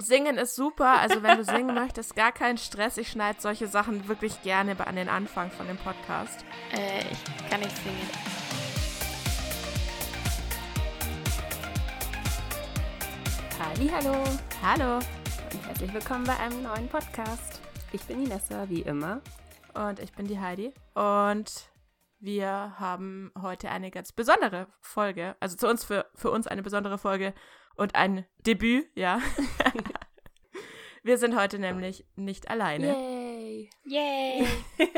Singen ist super. Also wenn du singen möchtest, gar kein Stress. Ich schneide solche Sachen wirklich gerne an den Anfang von dem Podcast. Äh, ich kann nicht singen. Hallo, Hallo. und herzlich willkommen bei einem neuen Podcast. Ich bin Inessa, wie immer. Und ich bin die Heidi. Und wir haben heute eine ganz besondere Folge. Also zu uns für, für uns eine besondere Folge und ein Debüt, ja. wir sind heute nämlich nicht alleine. Yay! Yay!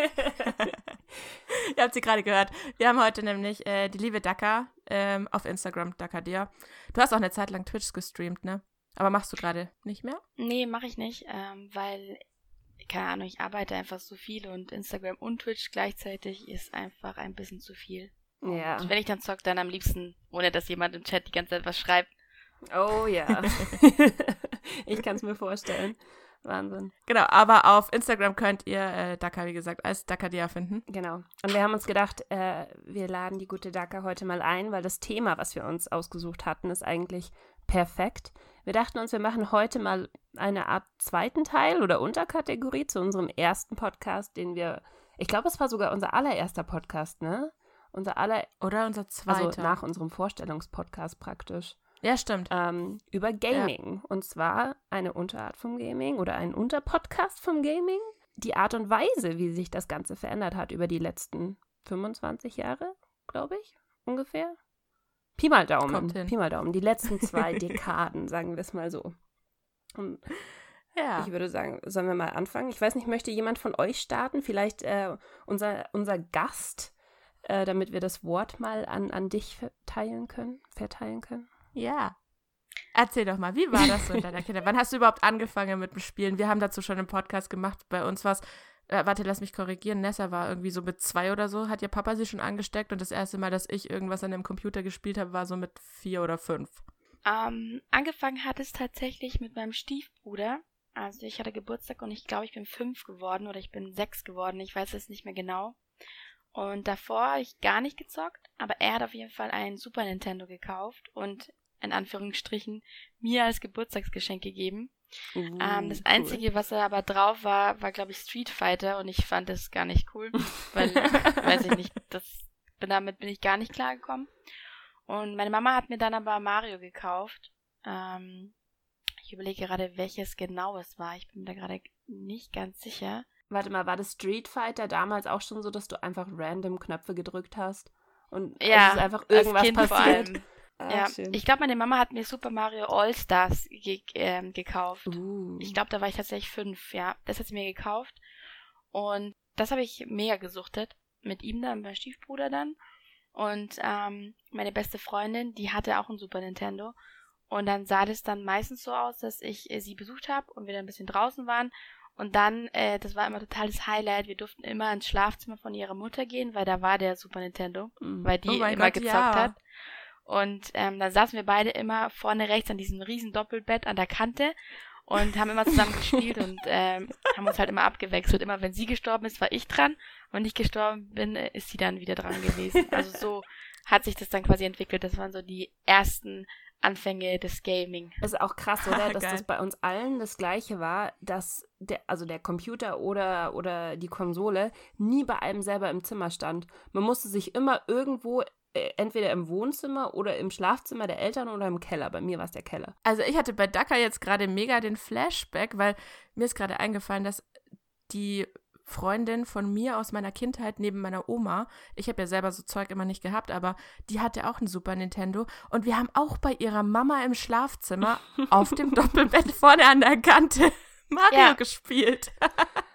Ihr habt sie gerade gehört. Wir haben heute nämlich äh, die liebe Daka ähm, auf Instagram, Dakadia. Du hast auch eine Zeit lang Twitch gestreamt, ne? Aber machst du gerade nicht mehr? Nee, mache ich nicht, ähm, weil, keine Ahnung, ich arbeite einfach so viel und Instagram und Twitch gleichzeitig ist einfach ein bisschen zu viel. Ja. Und wenn ich dann zock, dann am liebsten, ohne dass jemand im Chat die ganze Zeit was schreibt. Oh ja. ich kann es mir vorstellen. Wahnsinn. Genau, aber auf Instagram könnt ihr äh, Daka, wie gesagt, als Dakadia finden. Genau. Und wir haben uns gedacht, äh, wir laden die gute Daka heute mal ein, weil das Thema, was wir uns ausgesucht hatten, ist eigentlich perfekt. Wir dachten uns, wir machen heute mal eine Art zweiten Teil oder Unterkategorie zu unserem ersten Podcast, den wir, ich glaube, es war sogar unser allererster Podcast, ne? Unser aller, Oder unser zweiter. also nach unserem Vorstellungspodcast praktisch. ja, stimmt. ähm, über Gaming. Und zwar eine Unterart vom Gaming oder ein Unterpodcast vom Gaming. Die Art und Weise, wie sich das Ganze verändert hat über die letzten 25 Jahre, glaube ich, ungefähr. Pi mal Daumen. Pi mal Daumen. Die letzten zwei Dekaden, sagen wir es mal so. Und Ja. ich würde sagen, sollen wir mal anfangen? Ich weiß nicht, möchte jemand von euch starten? Vielleicht äh, unser, unser Gast, äh, damit wir das Wort mal an, an dich verteilen können, verteilen können. Ja. Erzähl doch mal, wie war das so in deiner Kindheit? Wann hast du überhaupt angefangen mit dem Spielen? Wir haben dazu schon einen Podcast gemacht. Bei uns war es, äh, warte, lass mich korrigieren. Nessa war irgendwie so mit zwei oder so, hat ihr Papa sie schon angesteckt und das erste Mal, dass ich irgendwas an dem Computer gespielt habe, war so mit vier oder fünf. Ähm, angefangen hat es tatsächlich mit meinem Stiefbruder. Also ich hatte Geburtstag und ich glaube, ich bin fünf geworden oder ich bin sechs geworden. Ich weiß es nicht mehr genau. Und davor habe ich gar nicht gezockt, aber er hat auf jeden Fall einen Super Nintendo gekauft und in Anführungsstrichen mir als Geburtstagsgeschenk gegeben. Ähm, das Uh, cool. Einzige, was er aber drauf war, war, glaube ich, Street Fighter und ich fand das gar nicht cool, weil, weiß ich nicht, das, damit bin ich gar nicht klargekommen. Und meine Mama hat mir dann aber Mario gekauft. Ähm, ich überlege gerade, welches genau es war. Ich bin mir da gerade nicht ganz sicher. Warte mal, war das Street Fighter damals auch schon so, dass du einfach random Knöpfe gedrückt hast? Und Ja, es ist einfach irgendwas passiert? Ah, ja, schön. ich glaube, meine Mama hat mir Super Mario All-Stars ge ähm, gekauft. Uh. Ich glaube, da war ich tatsächlich fünf, ja. Das hat sie mir gekauft. Und das habe ich mega gesuchtet. Mit ihm dann, meinem Stiefbruder dann. Und ähm, meine beste Freundin, die hatte auch ein Super Nintendo. Und dann sah das dann meistens so aus, dass ich äh, sie besucht habe und wir dann ein bisschen draußen waren. Und dann, äh, das war immer totales Highlight. Wir durften immer ins Schlafzimmer von ihrer Mutter gehen, weil da war der Super Nintendo, Mhm. weil die Oh immer Gott, gezockt ja. hat. Und ähm, dann saßen wir beide immer vorne rechts an diesem riesen Doppelbett an der Kante und haben immer zusammen gespielt und ähm, haben uns halt immer abgewechselt. Immer wenn sie gestorben ist, war ich dran. Und wenn ich gestorben bin, äh, ist sie dann wieder dran gewesen. Also so hat sich das dann quasi entwickelt. Das waren so die ersten Anfänge des Gaming. Das ist auch krass, oder? Dass Geil. das bei uns allen das Gleiche war, dass der, also der Computer oder, oder die Konsole nie bei einem selber im Zimmer stand. Man musste sich immer irgendwo, entweder im Wohnzimmer oder im Schlafzimmer der Eltern oder im Keller. Bei mir war es der Keller. Also ich hatte bei Daka jetzt gerade mega den Flashback, weil mir ist gerade eingefallen, dass die Freundin von mir aus meiner Kindheit neben meiner Oma, ich habe ja selber so Zeug immer nicht gehabt, aber die hatte auch ein Super Nintendo und wir haben auch bei ihrer Mama im Schlafzimmer auf dem Doppelbett vorne an der Kante Mario Ja. gespielt.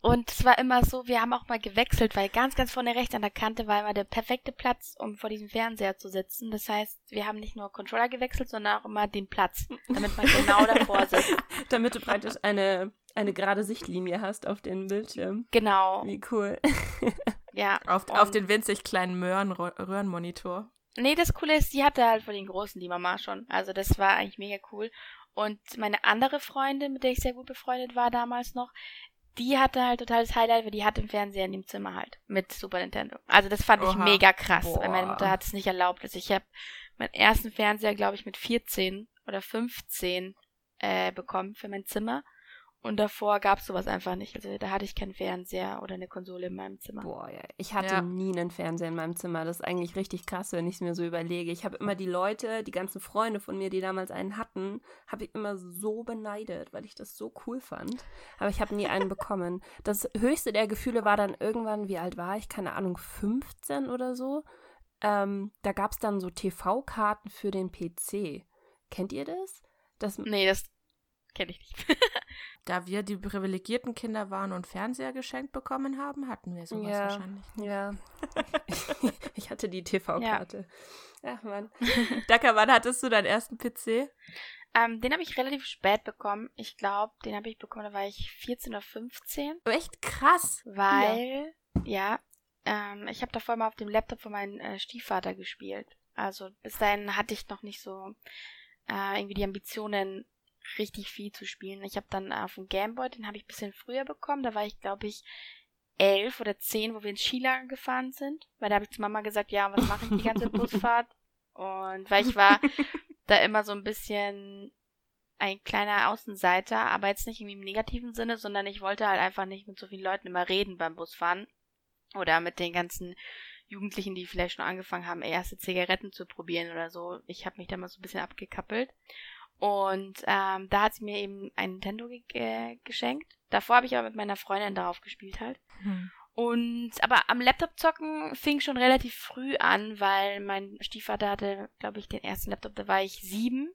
Und es war immer so, wir haben auch mal gewechselt, weil ganz, ganz vorne rechts an der Kante war immer der perfekte Platz, um vor diesem Fernseher zu sitzen. Das heißt, wir haben nicht nur Controller gewechselt, sondern auch immer den Platz, damit man genau davor sitzt. Damit du praktisch eine, eine gerade Sichtlinie hast auf den Bildschirm. Genau, Wie cool. ja. Auf, auf den winzig kleinen Möhren Röhrenmonitor. Nee, das Coole ist, die hatte halt von den Großen die Mama schon. Also das war eigentlich mega cool. Und meine andere Freundin, mit der ich sehr gut befreundet war damals noch, die hatte halt totales Highlight, weil die hatte im Fernseher in dem Zimmer halt mit Super Nintendo. Also das fand ich Oha. mega krass, weil meine Boah. Mutter hat es nicht erlaubt. Also ich habe meinen ersten Fernseher, glaube ich, mit 14 oder 15 äh, bekommen für mein Zimmer. Und davor gab es sowas einfach nicht. Also da hatte ich keinen Fernseher oder eine Konsole in meinem Zimmer. Boah, ja. Ich hatte Ja. nie einen Fernseher in meinem Zimmer. Das ist eigentlich richtig krass, wenn ich es mir so überlege. Ich habe immer die Leute, die ganzen Freunde von mir, die damals einen hatten, habe ich immer so beneidet, weil ich das so cool fand. Aber ich habe nie einen bekommen. Das höchste der Gefühle war dann irgendwann, wie alt war ich? Keine Ahnung, 15 oder so. Ähm, da gab es dann so TV-Karten für den PC. Kennt ihr das? Das Nee, das kenne ich nicht. Da wir die privilegierten Kinder waren und Fernseher geschenkt bekommen haben, hatten wir sowas Ja. wahrscheinlich. Ja. ich hatte die TV-Karte. Ach man. Dacker, wann hattest du deinen ersten PC? ähm, den habe ich relativ spät bekommen. Ich glaube, den habe ich bekommen, da war ich 14 oder 15. Echt krass. Weil, ja, ähm, ich habe davor mal auf dem Laptop von meinem äh, Stiefvater gespielt. Also bis dahin hatte ich noch nicht so äh, irgendwie die Ambitionen, richtig viel zu spielen. Ich habe dann auf dem Gameboy, den habe ich ein bisschen früher bekommen. Da war ich, glaube ich, elf oder zehn, wo wir ins Skilager gefahren sind. Weil da habe ich zu Mama gesagt, ja, was mache ich die ganze Busfahrt? Und weil ich war da immer so ein bisschen ein kleiner Außenseiter, aber jetzt nicht im negativen Sinne, sondern ich wollte halt einfach nicht mit so vielen Leuten immer reden beim Busfahren. Oder mit den ganzen Jugendlichen, die vielleicht schon angefangen haben, erste Zigaretten zu probieren oder so. Ich habe mich da mal so ein bisschen abgekappelt. Und ähm, da hat sie mir eben ein Nintendo ge äh, geschenkt. Davor habe ich aber mit meiner Freundin darauf gespielt halt. Hm. Und aber am Laptop zocken fing schon relativ früh an, weil mein Stiefvater hatte, glaube ich, den ersten Laptop, da war ich sieben.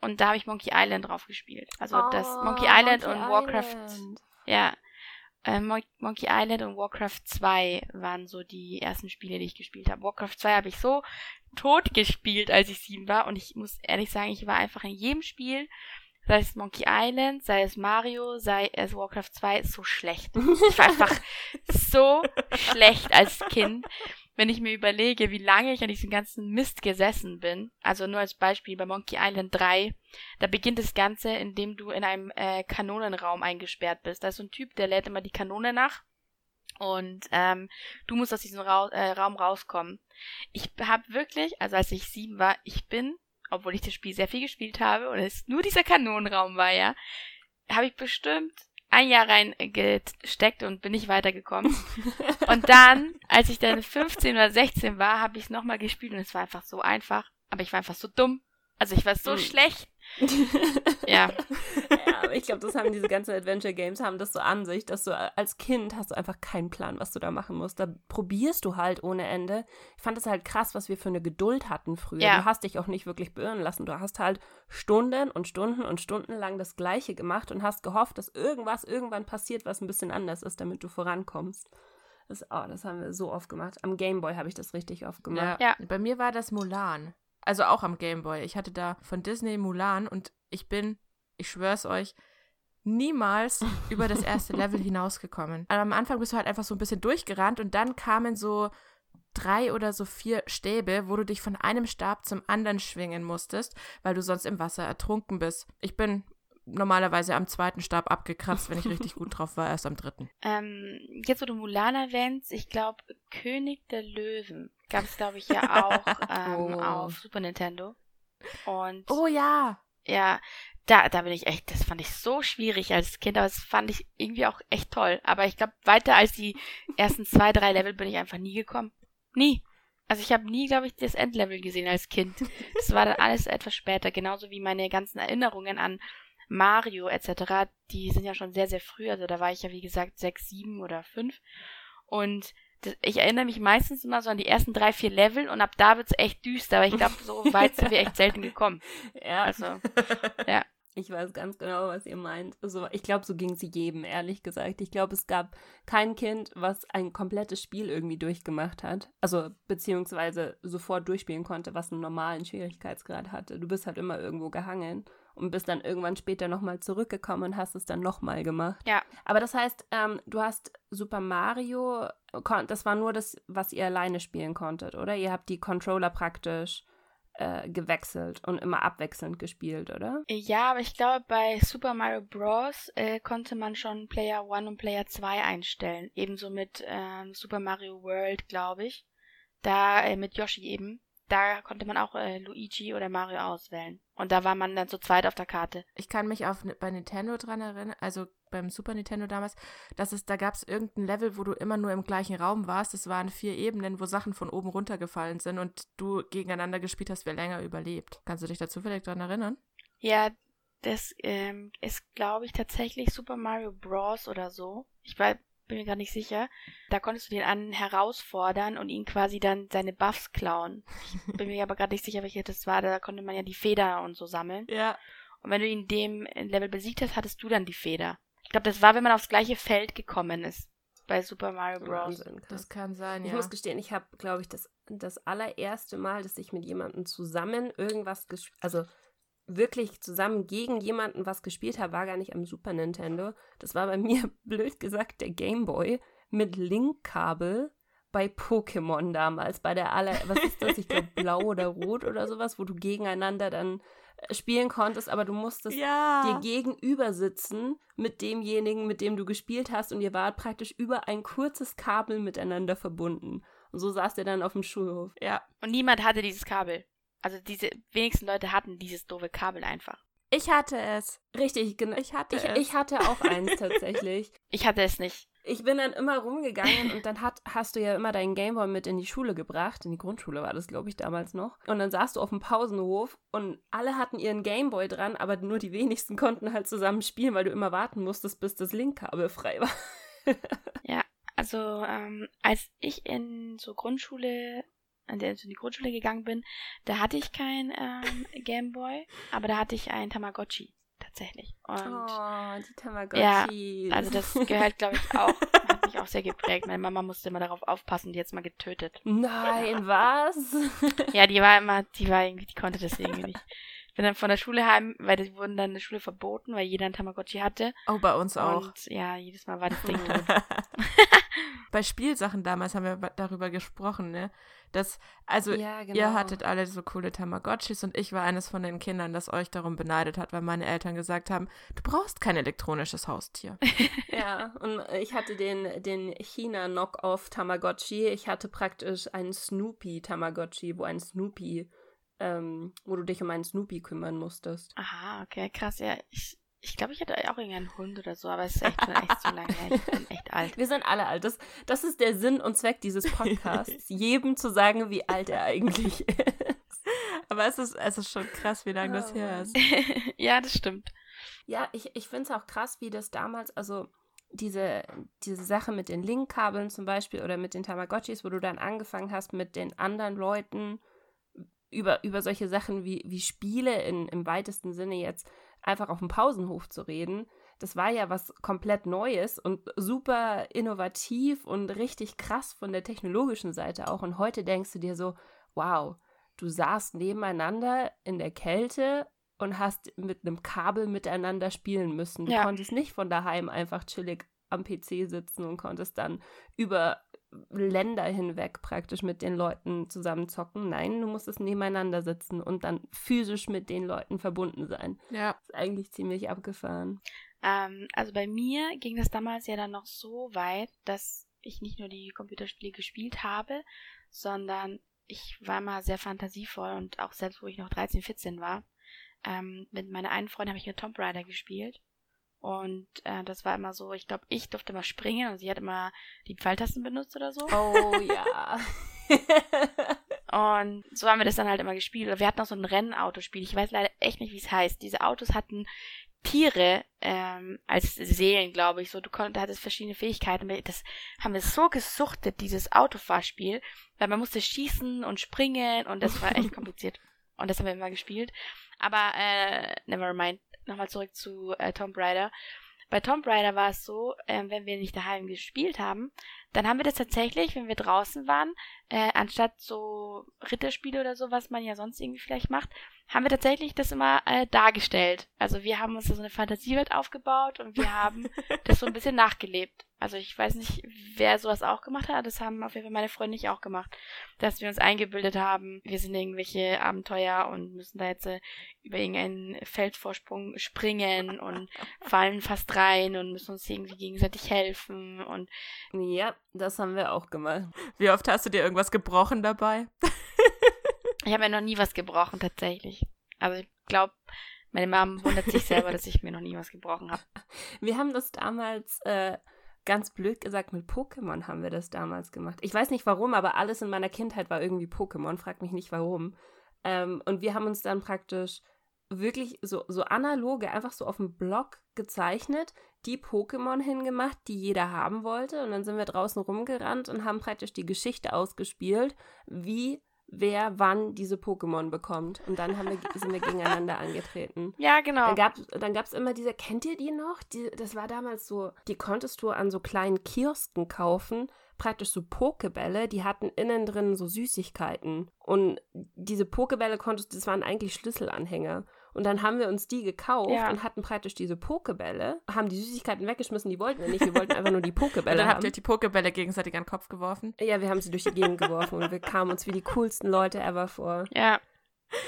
Und da habe ich Monkey Island drauf gespielt. Also das Oh, Monkey Island Monkey und Warcraft. Island. Ja. Äh, Mon Monkey Island und Warcraft 2 waren so die ersten Spiele, die ich gespielt habe. Warcraft 2 habe ich so tot gespielt, als ich sieben war. Und ich muss ehrlich sagen, ich war einfach in jedem Spiel, sei es Monkey Island, sei es Mario, sei es Warcraft 2, so schlecht. Ich war einfach so schlecht als Kind. Wenn ich mir überlege, wie lange ich an diesem ganzen Mist gesessen bin, also nur als Beispiel bei Monkey Island 3, da beginnt das Ganze, indem du in einem äh, Kanonenraum eingesperrt bist. Da ist so ein Typ, der lädt immer die Kanone nach und ähm, du musst aus diesem Ra äh, Raum rauskommen. Ich habe wirklich, also als ich sieben war, ich bin, obwohl ich das Spiel sehr viel gespielt habe und es nur dieser Kanonenraum war, ja, habe ich bestimmt ein Jahr reingesteckt und bin nicht weitergekommen. und dann, als ich dann 15 oder 16 war, habe ich es nochmal gespielt und es war einfach so einfach, aber ich war einfach so dumm. Also ich war so Mm. schlecht. Ja. ja, aber ich glaube, das haben diese ganzen Adventure Games haben das so an sich, dass du als Kind hast du einfach keinen Plan, was du da machen musst. Da probierst du halt ohne Ende. Ich fand es halt krass, was wir für eine Geduld hatten früher. Ja. Du hast dich auch nicht wirklich beirren lassen. Du hast halt Stunden und Stunden und Stunden lang das Gleiche gemacht und hast gehofft, dass irgendwas irgendwann passiert, was ein bisschen anders ist, damit du vorankommst. Das, oh, das haben wir so oft gemacht. Am Gameboy habe ich das richtig oft gemacht. Ja. Bei mir war das Mulan. Also auch am Gameboy. Ich hatte da von Disney Mulan und ich bin, ich schwör's euch, niemals über das erste Level hinausgekommen. Also am Anfang bist du halt einfach so ein bisschen durchgerannt und dann kamen so drei oder so vier Stäbe, wo du dich von einem Stab zum anderen schwingen musstest, weil du sonst im Wasser ertrunken bist. Ich bin normalerweise am zweiten Stab abgekratzt, wenn ich richtig gut drauf war, erst am dritten. Ähm, jetzt, wo du Mulan erwähnst, ich glaube, König der Löwen gab es, glaube ich, ja auch ähm, Oh. auf Super Nintendo. Und Oh ja! ja, da, da bin ich echt, das fand ich so schwierig als Kind, aber das fand ich irgendwie auch echt toll. Aber ich glaube, weiter als die ersten zwei, drei Level bin ich einfach nie gekommen. Nie. Also ich habe nie, glaube ich, das Endlevel gesehen als Kind. Das war dann alles etwas später, genauso wie meine ganzen Erinnerungen an Mario etc., die sind ja schon sehr, sehr früh. Also da war ich ja, wie gesagt, sechs, sieben oder fünf. Und ich erinnere mich meistens immer so an die ersten drei, vier Level und ab da wird's echt düster, aber ich glaube, so weit sind wir echt selten gekommen. Ja. Also, Ich weiß ganz genau, was ihr meint. Also, ich glaube, so ging es jedem, ehrlich gesagt. Ich glaube, es gab kein Kind, was ein komplettes Spiel irgendwie durchgemacht hat. Also, beziehungsweise sofort durchspielen konnte, was einen normalen Schwierigkeitsgrad hatte. Du bist halt immer irgendwo gehangen und bist dann irgendwann später nochmal zurückgekommen und hast es dann nochmal gemacht. Ja. Aber das heißt, ähm, du hast Super Mario, das war nur das, was ihr alleine spielen konntet, oder? Ihr habt die Controller praktisch äh, gewechselt und immer abwechselnd gespielt, oder? Ja, aber ich glaube, bei Super Mario Bros. Äh, konnte man schon Player 1 und Player 2 einstellen. Ebenso mit ähm, Super Mario World, glaube ich. Da, äh, mit Yoshi eben. Da konnte man auch äh, Luigi oder Mario auswählen. Und da war man dann zu zweit auf der Karte. Ich kann mich auf bei Nintendo dran erinnern, also beim Super Nintendo damals, dass es, da gab es irgendein Level, wo du immer nur im gleichen Raum warst. Es waren vier Ebenen, wo Sachen von oben runtergefallen sind und du gegeneinander gespielt hast, wer länger überlebt. Kannst du dich dazu vielleicht dran erinnern? Ja, das ähm, ist, glaube ich, tatsächlich Super Mario Bros. oder so. Ich war, bin mir gar nicht sicher. Da konntest du den an herausfordern und ihn quasi dann seine Buffs klauen. Ich bin mir aber gerade nicht sicher, welche das war. Da konnte man ja die Feder und so sammeln. Ja. Und wenn du ihn in dem Level besiegt hast, hattest du dann die Feder. Ich glaube, das war, wenn man aufs gleiche Feld gekommen ist. Bei Super Mario Bros. Das kann sein, ich ja. muss gestehen, ich habe, glaube ich, das, das allererste Mal, dass ich mit jemandem zusammen irgendwas gespielt, also wirklich zusammen gegen jemanden was gespielt habe, war gar nicht am Super Nintendo. Das war bei mir, blöd gesagt, der Game Boy mit Linkkabel bei Pokémon damals, bei der aller, was ist das, ich glaube blau oder rot oder sowas, wo du gegeneinander dann äh, spielen konntest, aber du musstest ja. dir gegenüber sitzen mit demjenigen, mit dem du gespielt hast und ihr wart praktisch über ein kurzes Kabel miteinander verbunden. Und so saß ihr dann auf dem Schulhof. Ja. Und niemand hatte dieses Kabel. Also diese wenigsten Leute hatten dieses doofe Kabel einfach. Ich hatte es. Richtig, genau. Ich hatte Ich, es. ich hatte auch eins tatsächlich. Ich hatte es nicht. Ich bin dann immer rumgegangen und dann hat, hast du ja immer deinen Gameboy mit in die Schule gebracht. In die Grundschule war das, glaube ich, damals noch. Und dann saßt du auf dem Pausenhof und alle hatten ihren Gameboy dran, aber nur die wenigsten konnten halt zusammen spielen, weil du immer warten musstest, bis das Linkkabel frei war. Ja, also ähm, als ich in so Grundschule, an der ich in die Grundschule gegangen bin, da hatte ich kein ähm, Gameboy, aber da hatte ich ein Tamagotchi tatsächlich. Und oh, die Tamagotchi. also das gehört, glaube ich, auch, hat mich auch sehr geprägt. Meine Mama musste immer darauf aufpassen, die jetzt mal getötet. Nein, was? Ja, die war immer, die war irgendwie, die konnte das irgendwie nicht. Ich bin dann von der Schule heim, weil die wurden dann in der Schule verboten, weil jeder ein Tamagotchi hatte. Oh, bei uns auch. Und ja, jedes Mal war das Ding tot. Bei Spielsachen damals haben wir darüber gesprochen, ne? Dass, also ja, genau. ihr hattet alle so coole Tamagotchis und ich war eines von den Kindern, das euch darum beneidet hat, weil meine Eltern gesagt haben, du brauchst kein elektronisches Haustier. Ja, und ich hatte den, den China-Knock-Off Tamagotchi. Ich hatte praktisch einen Snoopy-Tamagotchi, wo ein Snoopy, ähm, wo du dich um einen Snoopy kümmern musstest. Aha, okay, krass. Ja, ich, ich glaube, ich hatte auch irgendeinen Hund oder so, aber es ist echt schon echt so lange her. Ich bin echt alt. Wir sind alle alt. Das, das ist der Sinn und Zweck dieses Podcasts, jedem zu sagen, wie alt er eigentlich ist. Aber es ist, es ist schon krass, wie lange das Oh her Mann. ist. ja, das stimmt. Ja, ich, ich finde es auch krass, wie das damals, also diese, diese Sache mit den Linkkabeln zum Beispiel oder mit den Tamagotchis, wo du dann angefangen hast, mit den anderen Leuten über, über solche Sachen wie, wie Spiele in, im weitesten Sinne jetzt einfach auf dem Pausenhof zu reden. Das war ja was komplett Neues und super innovativ und richtig krass von der technologischen Seite auch. Und heute denkst du dir so, wow, du saßt nebeneinander in der Kälte und hast mit einem Kabel miteinander spielen müssen. Du Ja. konntest nicht von daheim einfach chillig am PC sitzen und konntest dann über Länder hinweg praktisch mit den Leuten zusammen zocken. Nein, du musstest nebeneinander sitzen und dann physisch mit den Leuten verbunden sein. Ja. ist eigentlich ziemlich abgefahren. Ähm, also bei mir ging das damals ja dann noch so weit, dass ich nicht nur die Computerspiele gespielt habe, sondern ich war mal sehr fantasievoll und auch selbst, wo ich noch 13, 14 war, ähm, mit meiner einen Freundin habe ich mit Tomb Raider gespielt. Und äh, das war immer so, ich glaube, ich durfte immer springen und sie hat immer die Pfeiltasten benutzt oder so. Oh ja. Und so haben wir das dann halt immer gespielt. Wir hatten auch so ein Rennautospiel. Ich weiß leider echt nicht, wie es heißt. Diese Autos hatten Tiere ähm, als Seelen, glaube ich. So, du konntest, hattest verschiedene Fähigkeiten. Das haben wir so gesuchtet, dieses Autofahrspiel, weil man musste schießen und springen und das war echt kompliziert. Und das haben wir immer gespielt. Aber äh, never mind. Nochmal zurück zu äh, Tomb Raider. Bei Tomb Raider war es so, äh, wenn wir nicht daheim gespielt haben, dann haben wir das tatsächlich, wenn wir draußen waren, äh, anstatt so Ritterspiele oder so, was man ja sonst irgendwie vielleicht macht, haben wir tatsächlich das immer äh, dargestellt. Also wir haben uns da so eine Fantasiewelt aufgebaut und wir haben das so ein bisschen nachgelebt. Also ich weiß nicht, wer sowas auch gemacht hat, aber das haben auf jeden Fall meine Freunde nicht auch gemacht. Dass wir uns eingebildet haben, wir sind irgendwelche Abenteuer und müssen da jetzt äh, über irgendeinen Feldvorsprung springen und fallen fast rein und müssen uns irgendwie gegenseitig helfen und ja, das haben wir auch gemacht. Wie oft hast du dir irgendwas gebrochen dabei? Ich habe ja noch nie was gebrochen, tatsächlich. Also ich glaube, meine Mom wundert sich selber, dass ich mir noch nie was gebrochen habe. Wir haben das damals, äh, ganz blöd gesagt, mit Pokémon haben wir das damals gemacht. Ich weiß nicht warum, aber alles in meiner Kindheit war irgendwie Pokémon. Frag mich nicht warum. Ähm, und wir haben uns dann praktisch wirklich so, so analoge, einfach so auf dem Block gezeichnet, die Pokémon hingemacht, die jeder haben wollte. Und dann sind wir draußen rumgerannt und haben praktisch die Geschichte ausgespielt, wie wer wann diese Pokémon bekommt. Und dann haben wir, sind wir gegeneinander angetreten. Ja, genau. Dann gab es dann gab's immer diese, kennt ihr die noch? Die, das war damals so, die konntest du an so kleinen Kiosken kaufen, praktisch so Pokebälle, die hatten innen drin so Süßigkeiten. Und diese Pokebälle konntest, das waren eigentlich Schlüsselanhänger. Und dann haben wir uns die gekauft Ja. und hatten praktisch diese Pokebälle, haben die Süßigkeiten weggeschmissen, die wollten wir nicht, wir wollten einfach nur die Und Pokebälle dann habt haben. ihr die Pokebälle gegenseitig an den Kopf geworfen. Ja, wir haben sie durch die Gegend geworfen und wir kamen uns wie die coolsten Leute ever vor. Ja.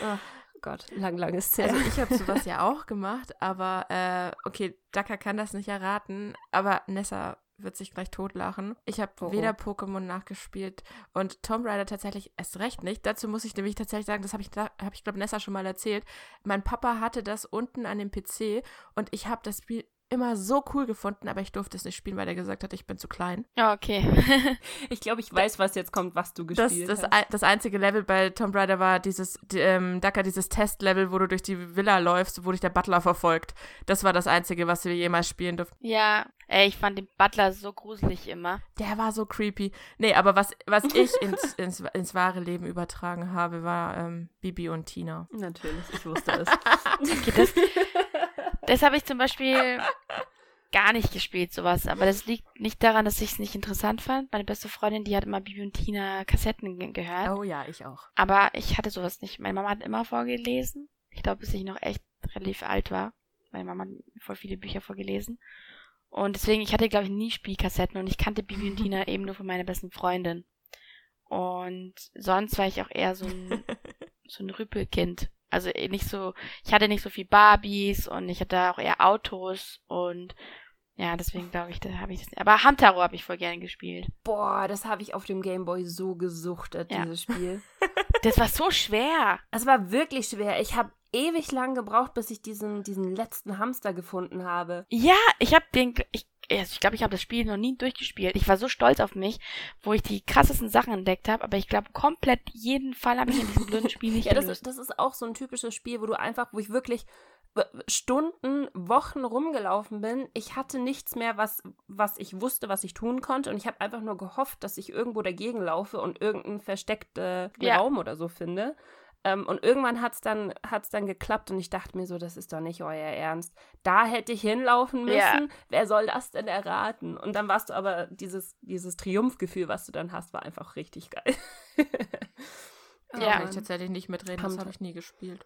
Ach Gott, lang, lang ist her. Also ich habe sowas ja auch gemacht, aber äh, okay, Daka kann das nicht erraten, aber Nessa wird sich gleich totlachen. Ich habe Oh, oh. weder Pokémon nachgespielt und Tomb Raider tatsächlich erst recht nicht. Dazu muss ich nämlich tatsächlich sagen, das habe ich, habe ich glaube Nessa schon mal erzählt. Mein Papa hatte das unten an dem PC und ich habe das Spiel immer so cool gefunden, aber ich durfte es nicht spielen, weil er gesagt hat, ich bin zu klein. Ja, okay. Ich glaube, ich weiß, was jetzt kommt, was du Das, gespielt das, hast. ein- das einzige Level bei Tomb Raider war dieses, die, ähm, Daka, dieses Testlevel, wo du durch die Villa läufst, wo dich der Butler verfolgt. Das war das einzige, was wir jemals spielen durften. ja. Ey, ich fand den Butler so gruselig immer. Der war so creepy. Nee, aber was, was ich ins, ins, ins wahre Leben übertragen habe, war ähm, Bibi und Tina. Natürlich, ich wusste es. Okay, das, das habe ich zum Beispiel gar nicht gespielt, sowas. Aber das liegt nicht daran, dass ich es nicht interessant fand. Meine beste Freundin, die hat immer Bibi und Tina Kassetten ge- gehört. Oh ja, ich auch. Aber ich hatte sowas nicht. Meine Mama hat immer vorgelesen. Ich glaube, bis ich noch echt relativ alt war. Meine Mama hat voll viele Bücher vorgelesen. Und deswegen, ich hatte, glaube ich, nie Spielkassetten und ich kannte Bibi und Tina eben nur von meiner besten Freundin. Und sonst war ich auch eher so ein, so ein Rüpelkind. Also eh nicht so, ich hatte nicht so viel Barbies und ich hatte auch eher Autos und ja, deswegen glaube ich, da habe ich das nicht. Aber Hamtaro habe ich voll gerne gespielt. Boah, das habe ich auf dem Gameboy so gesuchtet, Ja. dieses Spiel. Das war so schwer. Es war wirklich schwer. Ich habe ewig lang gebraucht, bis ich diesen, diesen letzten Hamster gefunden habe. Ja, ich habe den, ich, ich glaube, ich habe das Spiel noch nie durchgespielt. Ich war so stolz auf mich, wo ich die krassesten Sachen entdeckt habe, aber ich glaube, komplett jeden Fall habe ich in diesem blöden Spiel nicht Ja, das, gelöst. das ist auch so ein typisches Spiel, wo du einfach, wo ich wirklich Stunden, Wochen rumgelaufen bin. Ich hatte nichts mehr, was, was ich wusste, was ich tun konnte. Und ich habe einfach nur gehofft, dass ich irgendwo dagegen laufe und irgendeinen versteckten Ja. Raum oder so finde. Ähm, und irgendwann hat es dann, hat's dann geklappt und ich dachte mir so, das ist doch nicht euer Ernst. Da hätte ich hinlaufen müssen. Ja. Wer soll das denn erraten? Und dann warst du aber, dieses, dieses Triumphgefühl, was du dann hast, war einfach richtig geil. Da Ja. kann ich tatsächlich nicht mitreden, das Hamter. habe ich nie gespielt.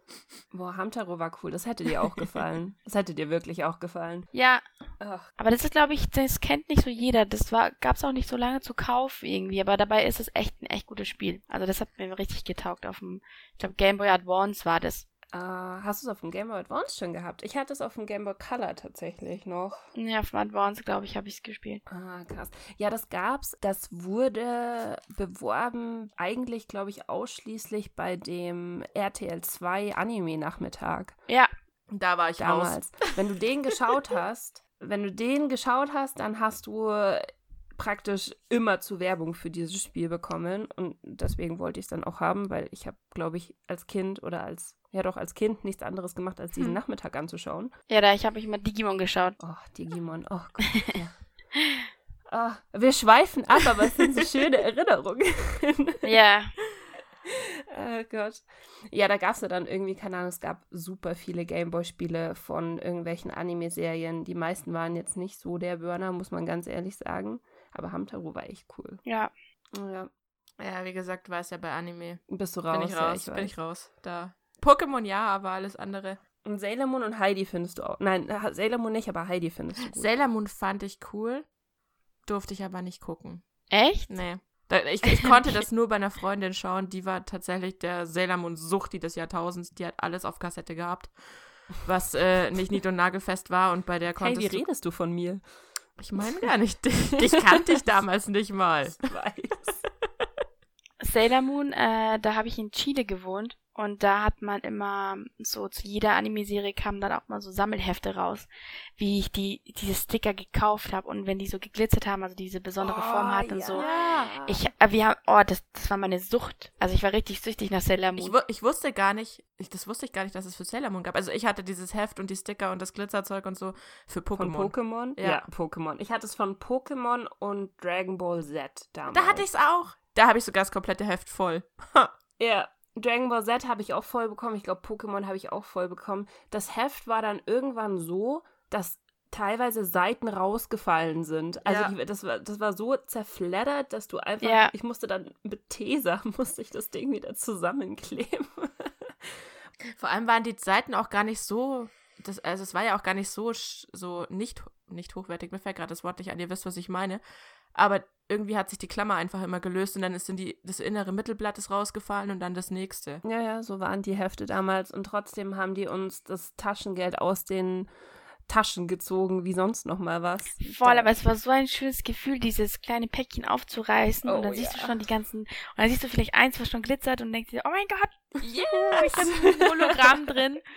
Boah, Hamtaro war cool. Das hätte dir auch gefallen. Das hätte dir wirklich auch gefallen. Ja, Ach, aber das ist, glaube ich, das kennt nicht so jeder. Das war, gab's auch nicht so lange zu kaufen irgendwie, aber dabei ist es echt ein echt gutes Spiel. Also das hat mir richtig getaugt auf dem, ich glaube, Game Boy Advance war das. Äh, hast du es auf dem Game Boy Advance schon gehabt? Ich hatte es auf dem Game Boy Color tatsächlich noch. Ja, auf dem Advance, glaube ich, habe ich es gespielt. Ah, krass. Ja, das gab's. Das wurde beworben, eigentlich, glaube ich, ausschließlich bei dem RTL 2 Anime-Nachmittag. Ja, Da war ich raus. damals. Wenn du den geschaut hast, wenn du den geschaut hast, dann hast du praktisch immer zu Werbung für dieses Spiel bekommen und deswegen wollte ich es dann auch haben, weil ich habe, glaube ich, als Kind oder als ja doch als Kind nichts anderes gemacht, als diesen Hm. Nachmittag anzuschauen. ja, da ich habe ich mal Digimon geschaut. Oh, Digimon, oh Gott. Ja. Ah, wir schweifen ab, aber es sind so schöne Erinnerungen. Ja, Oh Gott. Ja, da gab es ja dann irgendwie, keine Ahnung, es gab super viele Gameboy-Spiele von irgendwelchen Anime-Serien. Die meisten waren jetzt nicht so der Burner, muss man ganz ehrlich sagen. Aber Hamtaro war echt cool. ja. Ja, Ja, wie gesagt, war es ja bei Anime. bist du raus. bin ich ja, raus, bin ich raus. Da. Pokémon ja, aber alles andere. Und Sailor Moon und Heidi findest du auch. Nein, Sailor Moon nicht, aber Heidi findest du gut. Sailor Moon fand ich cool, durfte ich aber nicht gucken. Echt? Nee. Da, ich, ich konnte das nur bei einer Freundin schauen, die war tatsächlich der Sailor Moon Suchti des Jahrtausends, die hat alles auf Kassette gehabt, was äh, nicht nied- und nagelfest war und bei der hey, konntest wie du, redest du von mir? Ich meine gar nicht, dich, dich kannte ich damals nicht mal. Ich weiß. Sailor Moon, äh, da habe ich in Chile gewohnt Und da hat man immer so zu jeder Anime-Serie kamen dann auch mal so Sammelhefte raus, wie ich die diese Sticker gekauft habe und wenn die so geglitzert haben, also diese besondere Oh, Form hatten und ja. so. Ja. Ich, äh, wir haben, oh, das, das war meine Sucht. Also ich war richtig süchtig nach Sailor Ich, Moon. wu- ich wusste gar nicht, ich, das wusste ich gar nicht, dass es für Sailor Moon gab. Also ich hatte dieses Heft und die Sticker und das Glitzerzeug und so für Von Pokémon. Pokémon? Ja. Pokémon. Ich hatte es von Pokémon und Dragon Ball Z damals. Da hatte ich es auch. Da habe ich sogar das komplette Heft voll. Ja, Dragon Ball Z habe ich auch voll bekommen. Ich glaube, Pokémon habe ich auch voll bekommen. Das Heft war dann irgendwann so, dass teilweise Seiten rausgefallen sind. Also Ja. die, das, war, das war so zerfleddert, dass du einfach, Ja. ich musste dann mit Tesa, musste ich das Ding wieder zusammenkleben. Vor allem waren die Seiten auch gar nicht so, das, also es war ja auch gar nicht so, so nicht, nicht hochwertig, mir fällt gerade das Wort nicht an, ihr wisst, was ich meine. Aber irgendwie hat sich die Klammer einfach immer gelöst und dann ist in die, das innere Mittelblatt ist rausgefallen und dann das nächste. Ja, ja, so waren die Hefte damals und trotzdem haben die uns das Taschengeld aus den Taschen gezogen, wie sonst noch mal was. Voll, aber es war so ein schönes Gefühl, dieses kleine Päckchen aufzureißen Oh, und dann siehst du schon die ganzen, und dann siehst du vielleicht eins, was schon glitzert und denkst dir, oh mein Gott, Yeah! ich habe ein Hologramm drin.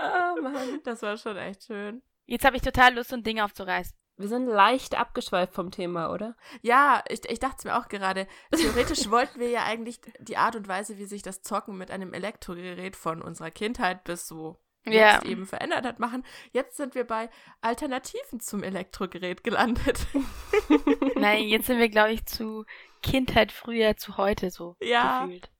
Ah, Mann. Das war schon echt schön. Jetzt habe ich total Lust, so ein Ding aufzureißen. Wir sind leicht abgeschweift vom Thema, oder? Ja, ich, ich dachte es mir auch gerade. Theoretisch wollten wir ja eigentlich die Art und Weise, wie sich das Zocken mit einem Elektrogerät von unserer Kindheit bis so Ja. jetzt eben verändert hat, machen. Jetzt sind wir bei Alternativen zum Elektrogerät gelandet. Nein, jetzt sind wir, glaube ich, zu Kindheit früher zu heute so Ja. gefühlt.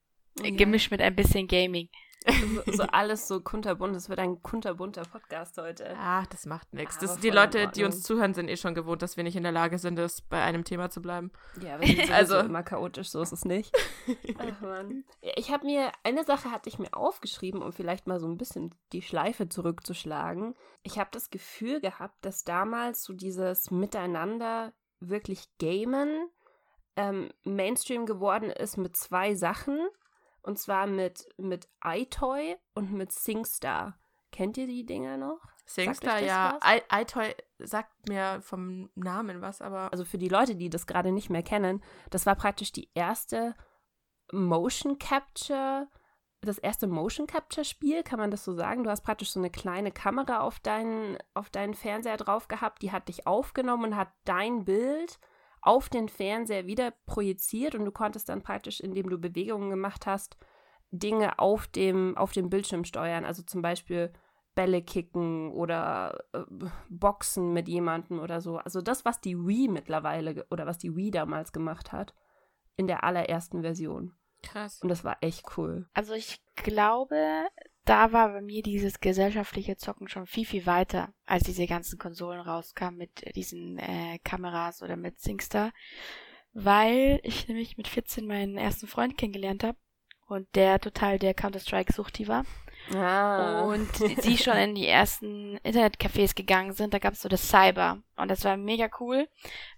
Äh, Ja. Gemischt mit ein bisschen Gaming. So, so alles so kunterbunt. Es wird ein kunterbunter Podcast heute. Ach, das macht nichts. Das, die Leute, die uns zuhören, sind eh schon gewohnt, dass wir nicht in der Lage sind, das bei einem Thema zu bleiben. Ja, wir sind Also- immer chaotisch, so ist es nicht. Ach Mann. Ich habe mir, eine Sache hatte ich mir aufgeschrieben, um vielleicht mal so ein bisschen die Schleife zurückzuschlagen. Ich habe das Gefühl gehabt, dass damals so dieses Miteinander wirklich gamen ähm, Mainstream geworden ist mit zwei Sachen. Und zwar mit, mit iToy und mit SingStar. Kennt ihr die Dinger noch? Singstar, ja. I- iToy sagt mir vom Namen was, aber also für die Leute, die das gerade nicht mehr kennen, das war praktisch die erste Motion Capture, das erste Motion Capture Spiel, kann man das so sagen? Du hast praktisch so eine kleine Kamera auf deinen, auf deinen Fernseher drauf gehabt, die hat dich aufgenommen und hat dein Bild auf den Fernseher wieder projiziert und du konntest dann praktisch, indem du Bewegungen gemacht hast, Dinge auf dem, auf dem Bildschirm steuern. Also zum Beispiel Bälle kicken oder äh, Boxen mit jemandem oder so. Also das, was die Wii mittlerweile oder was die Wii damals gemacht hat, in der allerersten Version. krass. Und das war echt cool. Also ich glaube, da war bei mir dieses gesellschaftliche Zocken schon viel, viel weiter, als diese ganzen Konsolen rauskamen mit diesen äh, Kameras oder mit SingStar, weil ich nämlich mit 14 meinen ersten Freund kennengelernt habe und der total der Counter-Strike-Suchti war Ah. und sie schon in die ersten Internetcafés gegangen sind. Da gab es so das Cyber und das war mega cool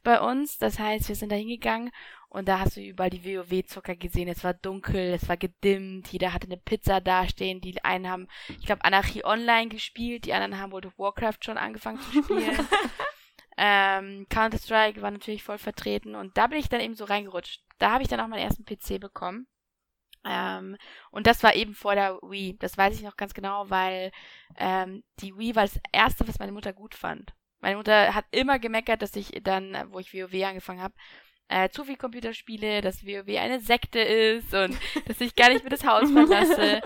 bei uns. Das heißt, wir sind da hingegangen und da hast du überall die WoW-Zucker gesehen. Es war dunkel, es war gedimmt, jeder hatte eine Pizza dastehen. Die einen haben, ich glaube, Anarchie Online gespielt, die anderen haben World of Warcraft schon angefangen zu spielen. ähm, Counter-Strike war natürlich voll vertreten und da bin ich dann eben so reingerutscht. Da habe ich dann auch meinen ersten PC bekommen. Ähm, und das war eben vor der Wii. Das weiß ich noch ganz genau, weil ähm, die Wii war das erste, was meine Mutter gut fand. Meine Mutter hat immer gemeckert, dass ich dann, wo ich WoW angefangen habe, äh, zu viel Computerspiele, dass WoW eine Sekte ist und dass ich gar nicht mehr das Haus verlasse.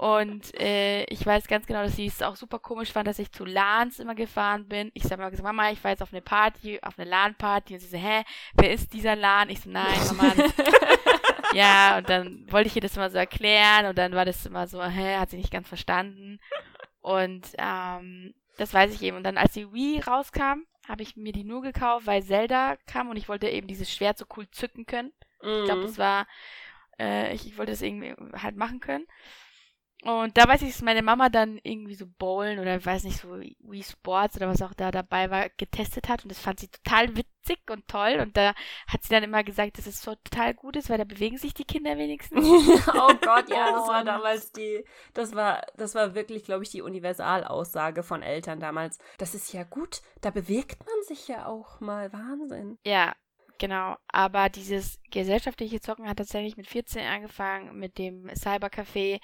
Und äh, ich weiß ganz genau, dass sie es auch super komisch fand, dass ich zu LANs immer gefahren bin. Ich sag mal gesagt, Mama, ich war jetzt auf eine Party, auf eine LAN-Party. Und sie so, hä, wer ist dieser LAN? Ich so, nein, Mama, ja, und dann wollte ich ihr das immer so erklären und dann war das immer so, hä, hat sie nicht ganz verstanden. Und ähm, das weiß ich eben. Und dann, als die Wii rauskam, habe ich mir die nur gekauft, weil Zelda kam und ich wollte eben dieses Schwert so cool zücken können. Ich glaube, Mhm. das war, äh, ich, ich wollte das irgendwie halt machen können. Und da weiß ich, dass meine Mama dann irgendwie so Bowlen oder weiß nicht, so Wii Sports oder was auch da dabei war, getestet hat und das fand sie total witzig und toll und da hat sie dann immer gesagt, dass es so total gut ist, weil da bewegen sich die Kinder wenigstens. oh Gott, ja, das war damals die, das war, das war wirklich, glaube ich, die Universalaussage von Eltern damals. Das ist ja gut, da bewegt man sich ja auch mal, Wahnsinn. Ja, Genau, aber dieses gesellschaftliche Zocken hat tatsächlich mit 14 angefangen, mit dem Cybercafé.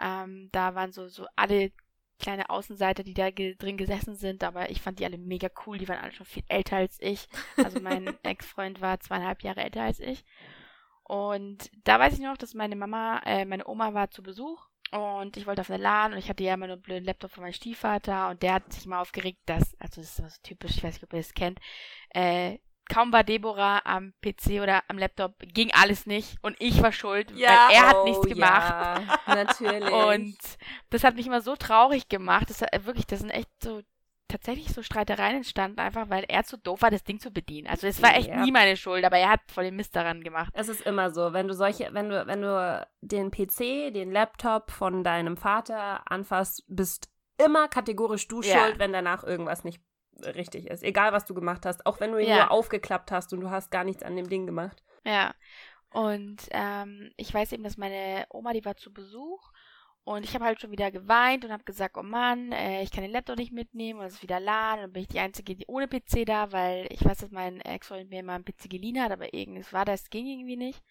Ähm, da waren so, so alle kleine Außenseiter, die da ge drin gesessen sind, aber ich fand die alle mega cool. Die waren alle schon viel älter als ich. Also mein Ex-Freund war zweieinhalb Jahre älter als ich. Und da weiß ich noch, dass meine Mama, äh, meine Oma war zu Besuch und ich wollte auf eine LAN und ich hatte ja immer nur einen blöden Laptop von meinem Stiefvater und der hat sich mal aufgeregt, dass, also das ist so typisch, ich weiß nicht, ob ihr das kennt, äh, kaum war Deborah am PC oder am Laptop, ging alles nicht und ich war schuld, ja, weil er hat nichts oh gemacht. Ja, natürlich. Und das hat mich immer so traurig gemacht. Das hat, wirklich, das sind echt so tatsächlich so Streitereien entstanden, einfach weil er zu doof war, das Ding zu bedienen. Also es war echt ja. nie meine Schuld, aber er hat voll den Mist daran gemacht. Es ist immer so, wenn du solche, wenn du, wenn du den PC, den Laptop von deinem Vater anfasst, bist immer kategorisch du schuld, wenn danach irgendwas nicht richtig ist. Egal, was du gemacht hast. Auch wenn du ihn ja. nur aufgeklappt hast und du hast gar nichts an dem Ding gemacht. Ja. Und ähm, ich weiß eben, dass meine Oma, die war zu Besuch und ich habe halt schon wieder geweint und habe gesagt, oh Mann, äh, ich kann den Laptop nicht mitnehmen und es ist wieder LAN. Und dann bin ich die Einzige, die ohne PC da, weil ich weiß, dass mein Ex-Freund mir immer einen PC geliehen hat, aber irgendwas war das, ging irgendwie nicht.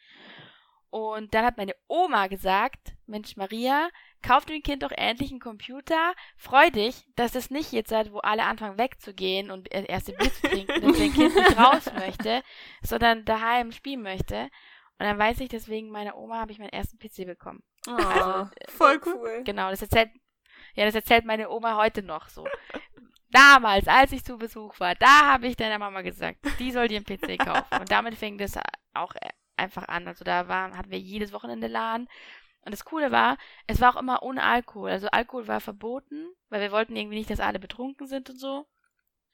Und dann hat meine Oma gesagt, Mensch Maria, kauf dem Kind doch endlich einen Computer. Freu dich, dass es nicht jetzt seid, wo alle anfangen wegzugehen und erste Bier zu trinken, dass dein Kind nicht raus möchte, sondern daheim spielen möchte. Und dann weiß ich, deswegen meiner Oma habe ich meinen ersten PC bekommen. Oh, also, voll cool. Genau, das erzählt, ja, das erzählt meine Oma heute noch so. Damals, als ich zu Besuch war, da habe ich deiner Mama gesagt, die soll dir einen PC kaufen. Und damit fing das auch einfach an. Also da waren, hatten wir jedes Wochenende Laden. Und das Coole war, es war auch immer ohne Alkohol. Also Alkohol war verboten, weil wir wollten irgendwie nicht, dass alle betrunken sind und so.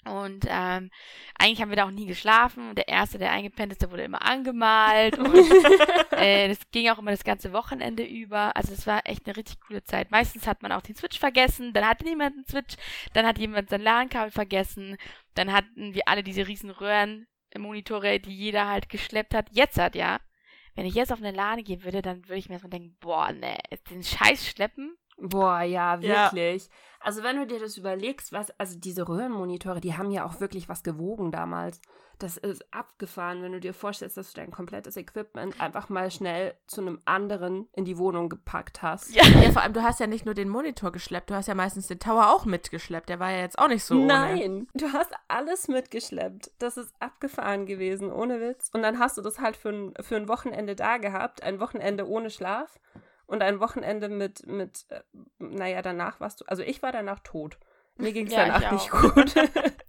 Und ähm, eigentlich haben wir da auch nie geschlafen. Der Erste, der eingepennt ist, der wurde immer angemalt. Und äh, das ging auch immer das ganze Wochenende über. Also es war echt eine richtig coole Zeit. Meistens hat man auch den Switch vergessen, dann hatte niemand einen Switch, dann hat jemand sein LAN-Kabel vergessen, dann hatten wir alle diese riesen Röhren Monitore, die jeder halt geschleppt hat. Jetzt hat ja, wenn ich jetzt auf eine Lade gehen würde, dann würde ich mir erstmal denken, boah, ne, den Scheiß schleppen. Boah, ja, wirklich. Ja. Also wenn du dir das überlegst, was, also diese Röhrenmonitore, die haben ja auch wirklich was gewogen damals. Das ist abgefahren, wenn du dir vorstellst, dass du dein komplettes Equipment einfach mal schnell zu einem anderen in die Wohnung gepackt hast. Ja. ja, vor allem, du hast ja nicht nur den Monitor geschleppt, du hast ja meistens den Tower auch mitgeschleppt. Der war ja jetzt auch nicht so. Nein, du hast alles mitgeschleppt. Das ist abgefahren gewesen, ohne Witz. Und dann hast du das halt für ein, für ein Wochenende da gehabt, ein Wochenende ohne Schlaf und ein Wochenende mit, mit, äh, naja, danach warst du, also ich war danach tot. Mir ging es ja, danach nicht gut.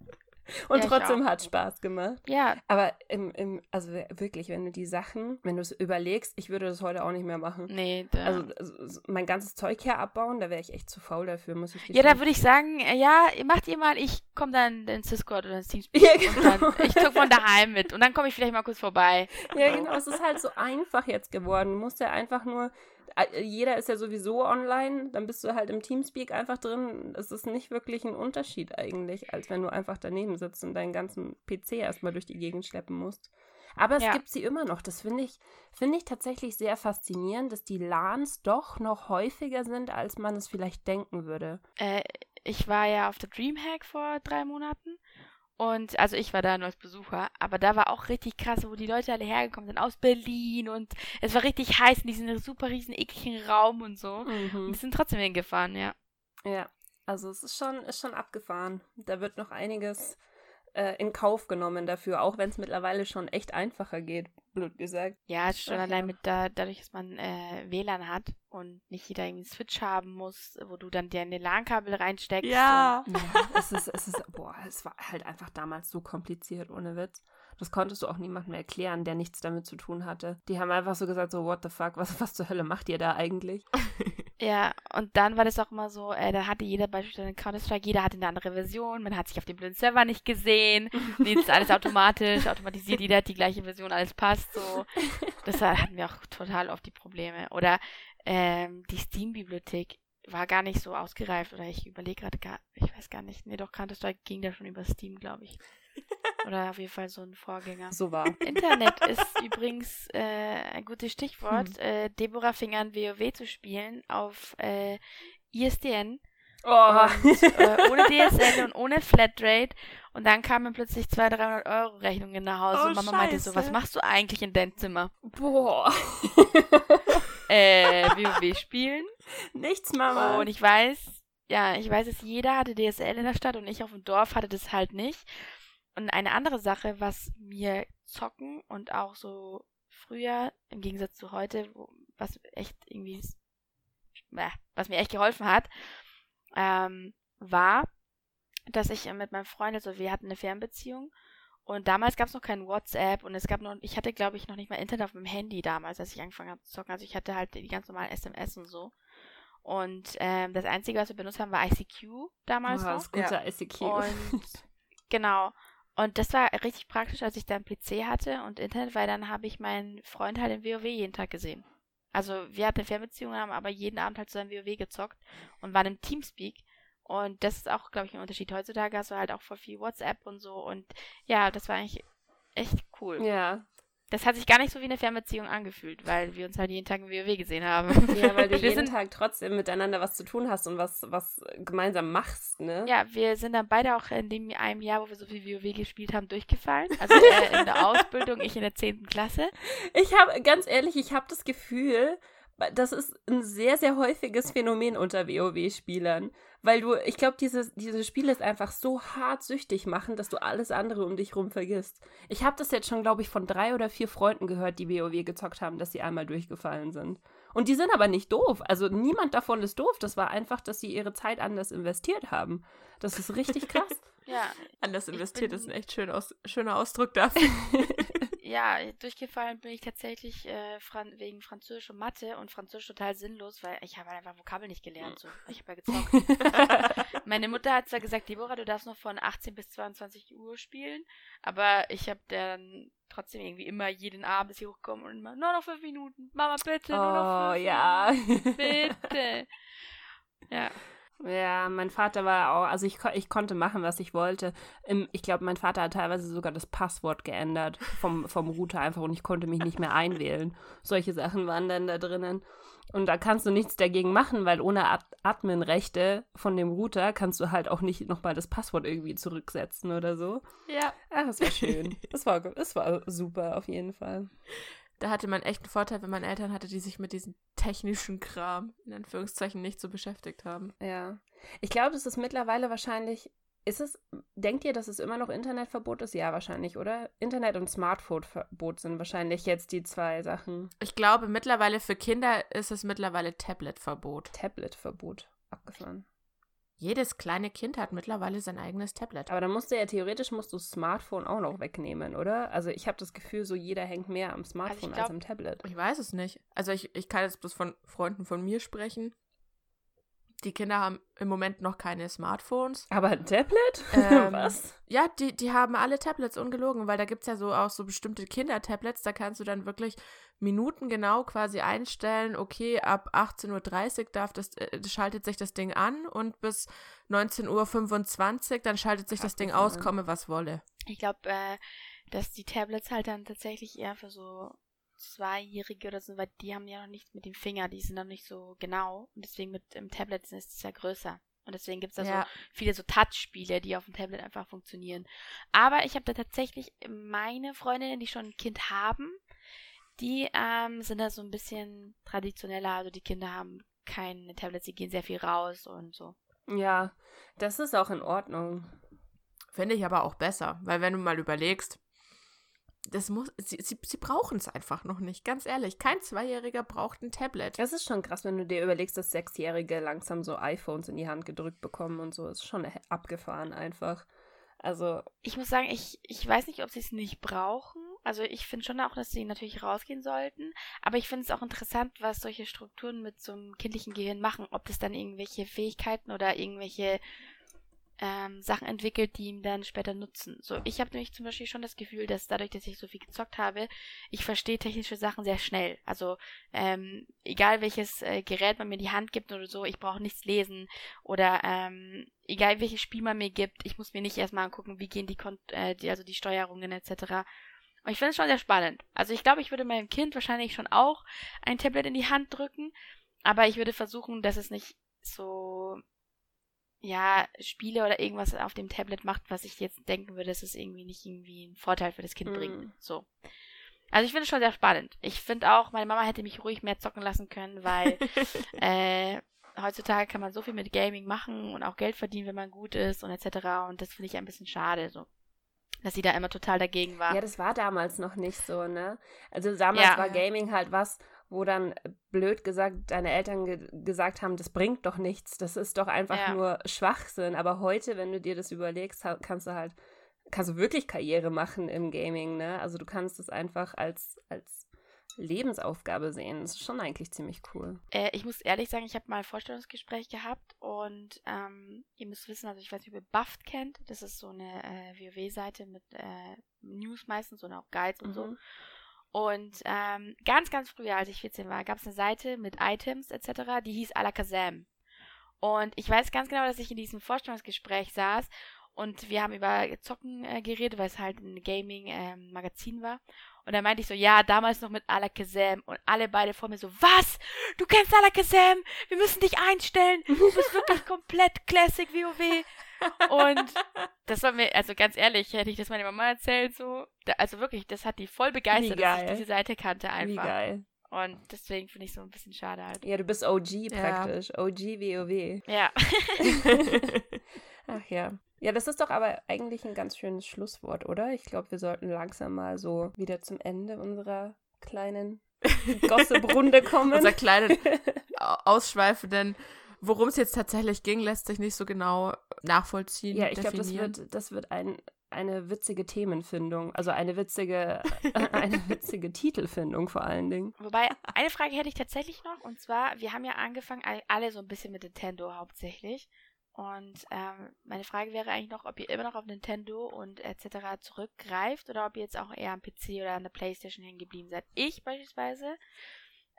Und ja, trotzdem hat Spaß gemacht. Ja. Aber im, im, also wirklich, wenn du die Sachen, wenn du es überlegst, ich würde das heute auch nicht mehr machen. Nee, da. Also, also mein ganzes Zeug hier abbauen, da wäre ich echt zu faul dafür, muss ich Ja, da würde ich sagen, äh, ja, macht ihr mal, ich komme dann ins Discord oder ins Teamspeak. Ja, genau. ich gucke von daheim mit und dann komme ich vielleicht mal kurz vorbei. Ja, genau. Es ist halt so einfach jetzt geworden. Du musst ja einfach nur jeder ist ja sowieso online, dann bist du halt im Teamspeak einfach drin. Es ist nicht wirklich ein Unterschied eigentlich, als wenn du einfach daneben sitzt und deinen ganzen PC erstmal durch die Gegend schleppen musst. Aber es ja. gibt sie immer noch. Das finde ich, find ich tatsächlich sehr faszinierend, dass die LANs doch noch häufiger sind, als man es vielleicht denken würde. Äh, ich war ja auf der Dreamhack vor drei Monaten und also ich war da nur als Besucher, aber da war auch richtig krass, wo die Leute alle hergekommen sind aus Berlin und es war richtig heiß in diesem super riesen ekligen Raum und so. Mhm. Und wir sind trotzdem hingefahren, ja. Ja, also es ist schon, ist schon abgefahren. Da wird noch einiges äh, in Kauf genommen dafür, auch wenn es mittlerweile schon echt einfacher geht, blöd gesagt. Ja, schon Ach, allein mit da, dadurch, dass man äh, WLAN hat und nicht jeder irgendwie einen Switch haben muss, wo du dann dir eine LAN-Kabel reinsteckst. Ja. Und, ja. es ist, es ist, boah, es war halt einfach damals so kompliziert, ohne Witz. Das konntest du auch niemandem erklären, der nichts damit zu tun hatte. Die haben einfach so gesagt, so, what the fuck, was, was zur Hölle macht ihr da eigentlich? Ja, und dann war das auch immer so, äh, da hatte jeder beispielsweise Counter-Strike, jeder hatte eine andere Version, man hat sich auf dem blöden Server nicht gesehen, jetzt ist alles automatisch, automatisiert, jeder hat die gleiche Version, alles passt so. Das hatten wir auch total oft die Probleme. Oder ähm, die Steam-Bibliothek war gar nicht so ausgereift, oder ich überlege gerade gar, ich weiß gar nicht, nee, doch Counter-Strike ging da schon über Steam, glaube ich. Oder auf jeden Fall so ein Vorgänger. So war. Internet ist übrigens äh, ein gutes Stichwort. Hm. Äh, Deborah fing an, WoW zu spielen auf äh, ISDN. Oh. Und, äh, ohne DSL und ohne Flatrate. Und dann kamen plötzlich 200, 300 Euro Rechnungen nach Hause Oh, und Mama meinte so, Scheiße. was machst du eigentlich in deinem Zimmer? Boah. Äh, WoW spielen. Nichts, Mama. Und ich weiß, ja, ich weiß, dass jeder hatte DSL in der Stadt und ich auf dem Dorf hatte das halt nicht. Und eine andere Sache, was mir zocken und auch so früher, im Gegensatz zu heute, wo, was echt irgendwie, äh, was mir echt geholfen hat, ähm, war, dass ich mit meinem Freund, also wir hatten eine Fernbeziehung und damals gab es noch kein WhatsApp und es gab noch, ich hatte glaube ich noch nicht mal Internet auf meinem Handy damals, als ich angefangen habe zu zocken. Also ich hatte halt die ganz normalen SMS und so. Und ähm, das Einzige, was wir benutzt haben, war ICQ damals Boah, noch. das gute ICQ. Und genau. Und das war richtig praktisch, als ich dann PC hatte und Internet, weil dann habe ich meinen Freund halt im WoW jeden Tag gesehen. Also wir hatten eine Fernbeziehung, haben aber jeden Abend halt zusammen WoW gezockt und waren im Teamspeak. Und das ist auch, glaube ich, ein Unterschied. Heutzutage hast du halt auch voll viel WhatsApp und so. Und ja, das war eigentlich echt cool. ja. Das hat sich gar nicht so wie eine Fernbeziehung angefühlt, weil wir uns halt jeden Tag im WoW gesehen haben. Ja, weil du wir jeden sind, Tag trotzdem miteinander was zu tun hast und was, was gemeinsam machst, ne? Ja, wir sind dann beide auch in dem einem Jahr, wo wir so viel WoW gespielt haben, durchgefallen. Also er in der Ausbildung, ich in der 10. Klasse. Ich habe, ganz ehrlich, ich habe das Gefühl, das ist ein sehr, sehr häufiges Phänomen unter WoW-Spielern. Weil du, ich glaube, dieses, dieses Spiel ist einfach so hart süchtig machen, dass du alles andere um dich rum vergisst. Ich habe das jetzt schon, glaube ich, von drei oder vier Freunden gehört, die WoW gezockt haben, dass sie einmal durchgefallen sind. Und die sind aber nicht doof. Also niemand davon ist doof. Das war einfach, dass sie ihre Zeit anders investiert haben. Das ist richtig krass. Ja, Anders investiert ist ein echt schön aus, schöner Ausdruck dafür. ja, durchgefallen bin ich tatsächlich äh, Fran wegen Französisch und Mathe und Französisch total sinnlos, weil ich habe halt einfach Vokabeln nicht gelernt. So. Ich habe ja gezockt. Meine Mutter hat zwar gesagt, Deborah, du darfst noch von 18 bis 22 Uhr spielen, aber ich habe dann trotzdem irgendwie immer jeden Abend ist sie hochgekommen und immer, nur noch fünf Minuten, Mama bitte, nur noch oh fünf ja. Minuten, bitte. Ja, Ja, mein Vater war auch, also ich, ich konnte machen, was ich wollte. Ich glaube, mein Vater hat teilweise sogar das Passwort geändert vom, vom Router einfach und ich konnte mich nicht mehr einwählen. Solche Sachen waren dann da drinnen. Und da kannst du nichts dagegen machen, weil ohne Ad Admin-Rechte von dem Router kannst du halt auch nicht nochmal das Passwort irgendwie zurücksetzen oder so. ja. Ach, das war schön. Das war, das war super auf jeden Fall. Da hatte man echt einen Vorteil, wenn man Eltern hatte, die sich mit diesem technischen Kram in Anführungszeichen nicht so beschäftigt haben. Ja. Ich glaube, es ist mittlerweile wahrscheinlich. Ist es, denkt ihr, dass es immer noch Internetverbot ist? Ja, wahrscheinlich, oder? Internet- und Smartphone-Verbot sind wahrscheinlich jetzt die zwei Sachen. Ich glaube, mittlerweile für Kinder ist es mittlerweile Tablet-Verbot. Tablet-Verbot abgefahren. Jedes kleine Kind hat mittlerweile sein eigenes Tablet. Aber dann musst du ja theoretisch musst du das Smartphone auch noch wegnehmen, oder? Also ich habe das Gefühl, so jeder hängt mehr am Smartphone als glaub- am Tablet. Ich weiß es nicht. Also ich, ich kann jetzt bloß von Freunden von mir sprechen. Die Kinder haben im Moment noch keine Smartphones. Aber ein Tablet? Ähm, Was? Ja, die, die haben alle Tablets ungelogen, weil da gibt es ja so auch so bestimmte Kindertablets, da kannst du dann wirklich minutengenau quasi einstellen, okay, ab 18.30 Uhr darf das, äh, schaltet sich das Ding an und bis 19.25 Uhr, dann schaltet sich das Ding aus, komme was wolle. ich glaube, äh, dass die Tablets halt dann tatsächlich eher für so Zweijährige oder so, weil die haben ja noch nichts mit dem Finger, die sind noch nicht so genau und deswegen mit dem Tablet ist es ja größer. Und deswegen gibt es da so Ja, viele so Touch-Spiele, die auf dem Tablet einfach funktionieren. Aber ich habe da tatsächlich meine Freundinnen, die schon ein Kind haben, die ähm, sind da so ein bisschen traditioneller. Also die Kinder haben keine Tablets, die gehen sehr viel raus und so. Ja, das ist auch in Ordnung. finde ich aber auch besser, weil wenn du mal überlegst, das muss, sie, sie, sie brauchen es einfach noch nicht, ganz ehrlich. Kein Zweijähriger braucht ein Tablet. Es ist schon krass, wenn du dir überlegst, dass Sechsjährige langsam so iPhones in die Hand gedrückt bekommen und so. Ist schon abgefahren einfach. Also, Ich muss sagen, ich, ich weiß nicht, ob sie es nicht brauchen. Also ich finde schon auch, dass sie natürlich rausgehen sollten. Aber ich finde es auch interessant, was solche Strukturen mit so einem kindlichen Gehirn machen. Ob das dann irgendwelche Fähigkeiten oder irgendwelche ähm, Sachen entwickelt, die ihm dann später nutzen. So, ich habe nämlich zum Beispiel schon das Gefühl, dass dadurch, dass ich so viel gezockt habe, ich verstehe technische Sachen sehr schnell. Also ähm, egal welches äh, Gerät man mir die Hand gibt oder so, ich brauche nichts lesen oder ähm, egal welches Spiel man mir gibt, ich muss mir nicht erstmal angucken, wie gehen die, Kon äh, die also die Steuerungen etc. Und ich finde es schon sehr spannend. Also ich glaube, ich würde meinem Kind wahrscheinlich schon auch ein Tablet in die Hand drücken, aber ich würde versuchen, dass es nicht so ja, Spiele oder irgendwas auf dem Tablet macht, was ich jetzt denken würde, dass es irgendwie nicht irgendwie einen Vorteil für das Kind mm. bringt. So. Also ich finde es schon sehr spannend. Ich finde auch, meine Mama hätte mich ruhig mehr zocken lassen können, weil äh, heutzutage kann man so viel mit Gaming machen und auch Geld verdienen, wenn man gut ist und etc. Und das finde ich ein bisschen schade, so. Dass sie da immer total dagegen war. Ja, das war damals noch nicht so, ne? Also damals ja. war Gaming halt was, wo dann blöd gesagt deine Eltern ge gesagt haben, das bringt doch nichts, das ist doch einfach ja. nur Schwachsinn. Aber heute, wenn du dir das überlegst, kannst du halt, kannst du wirklich Karriere machen im Gaming, ne? Also du kannst es einfach als, als Lebensaufgabe sehen. Das ist schon eigentlich ziemlich cool. Äh, ich muss ehrlich sagen, ich habe mal ein Vorstellungsgespräch gehabt und ähm, ihr müsst wissen, also ich weiß nicht, ob ihr Buffed kennt. Das ist so eine äh, WoW-Seite mit äh, News meistens und auch Guides und mhm. so. Und ähm, ganz, ganz früher, als ich 14 war, gab es eine Seite mit Items etc., die hieß Alakazam. Und ich weiß ganz genau, dass ich in diesem Vorstellungsgespräch saß und wir haben über Zocken äh, geredet, weil es halt ein Gaming-Magazin ähm, war. Und dann meinte ich so, ja, damals noch mit Alakazam. Und alle beide vor mir so, was? Du kennst Alakazam? Wir müssen dich einstellen. Du bist wirklich komplett Classic WoW. Und das war mir, also ganz ehrlich, hätte ich das meiner Mama erzählt, so. Da, also wirklich, das hat die voll begeistert, dass ich diese Seite kannte einfach. Wie geil. Und deswegen finde ich so ein bisschen schade halt. Ja, du bist OG praktisch. Ja. OG WoW. Ja. Ach ja. Ja, das ist doch aber eigentlich ein ganz schönes Schlusswort, oder? Ich glaube, wir sollten langsam mal so wieder zum Ende unserer kleinen Gossip-Runde kommen. Unser kleinen ausschweifenden Worum es jetzt tatsächlich ging, lässt sich nicht so genau nachvollziehen. Ja, ich glaube, das wird, das wird ein, eine witzige Themenfindung, also eine witzige, eine witzige Titelfindung vor allen Dingen. Wobei, eine Frage hätte ich tatsächlich noch, und zwar, wir haben ja angefangen, alle so ein bisschen mit Nintendo hauptsächlich. Und ähm, meine Frage wäre eigentlich noch, ob ihr immer noch auf Nintendo und etc. zurückgreift oder ob ihr jetzt auch eher am PC oder an der Playstation hängen geblieben seid. Ich beispielsweise